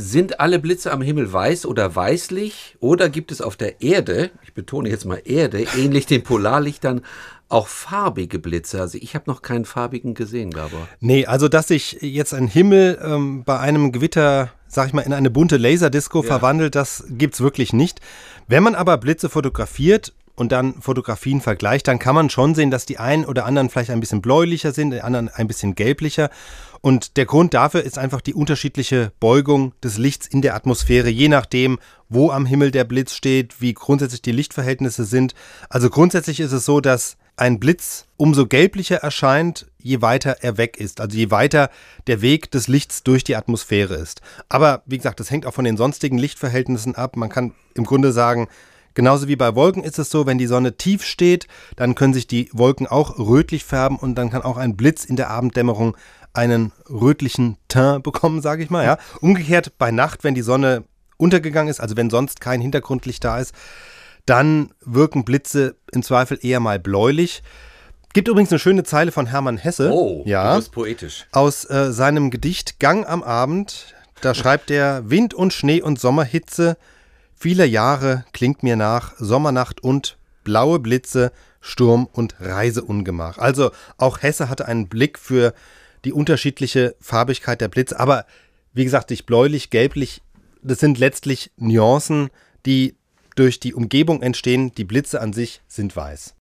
sind alle Blitze am Himmel weiß oder weißlich? Oder gibt es auf der Erde, ich betone jetzt mal Erde, ähnlich den Polarlichtern, auch farbige Blitze. Also ich habe noch keinen farbigen gesehen, Gabor. Nee, also dass sich jetzt ein Himmel ähm, bei einem Gewitter, sag ich mal, in eine bunte Laserdisco ja. verwandelt, das gibt's wirklich nicht. Wenn man aber Blitze fotografiert und dann Fotografien vergleicht, dann kann man schon sehen, dass die einen oder anderen vielleicht ein bisschen bläulicher sind, die anderen ein bisschen gelblicher. Und der Grund dafür ist einfach die unterschiedliche Beugung des Lichts in der Atmosphäre, je nachdem, wo am Himmel der Blitz steht, wie grundsätzlich die Lichtverhältnisse sind. Also grundsätzlich ist es so, dass ein Blitz umso gelblicher erscheint, je weiter er weg ist, also je weiter der Weg des Lichts durch die Atmosphäre ist. Aber wie gesagt, das hängt auch von den sonstigen Lichtverhältnissen ab. Man kann im Grunde sagen, genauso wie bei Wolken ist es so, wenn die Sonne tief steht, dann können sich die Wolken auch rötlich färben und dann kann auch ein Blitz in der Abenddämmerung einen rötlichen Teint bekommen, sage ich mal. Ja. Umgekehrt bei Nacht, wenn die Sonne untergegangen ist, also wenn sonst kein Hintergrundlicht da ist, dann wirken Blitze im Zweifel eher mal bläulich. Gibt übrigens eine schöne Zeile von Hermann Hesse. Oh, ja, das ist poetisch. Aus äh, seinem Gedicht Gang am Abend. Da schreibt er: Wind und Schnee und Sommerhitze, viele Jahre klingt mir nach, Sommernacht und blaue Blitze, Sturm und Reiseungemach. Also auch Hesse hatte einen Blick für die unterschiedliche Farbigkeit der Blitze. Aber wie gesagt, nicht bläulich, gelblich, das sind letztlich Nuancen, die durch die Umgebung entstehen. Die Blitze an sich sind weiß.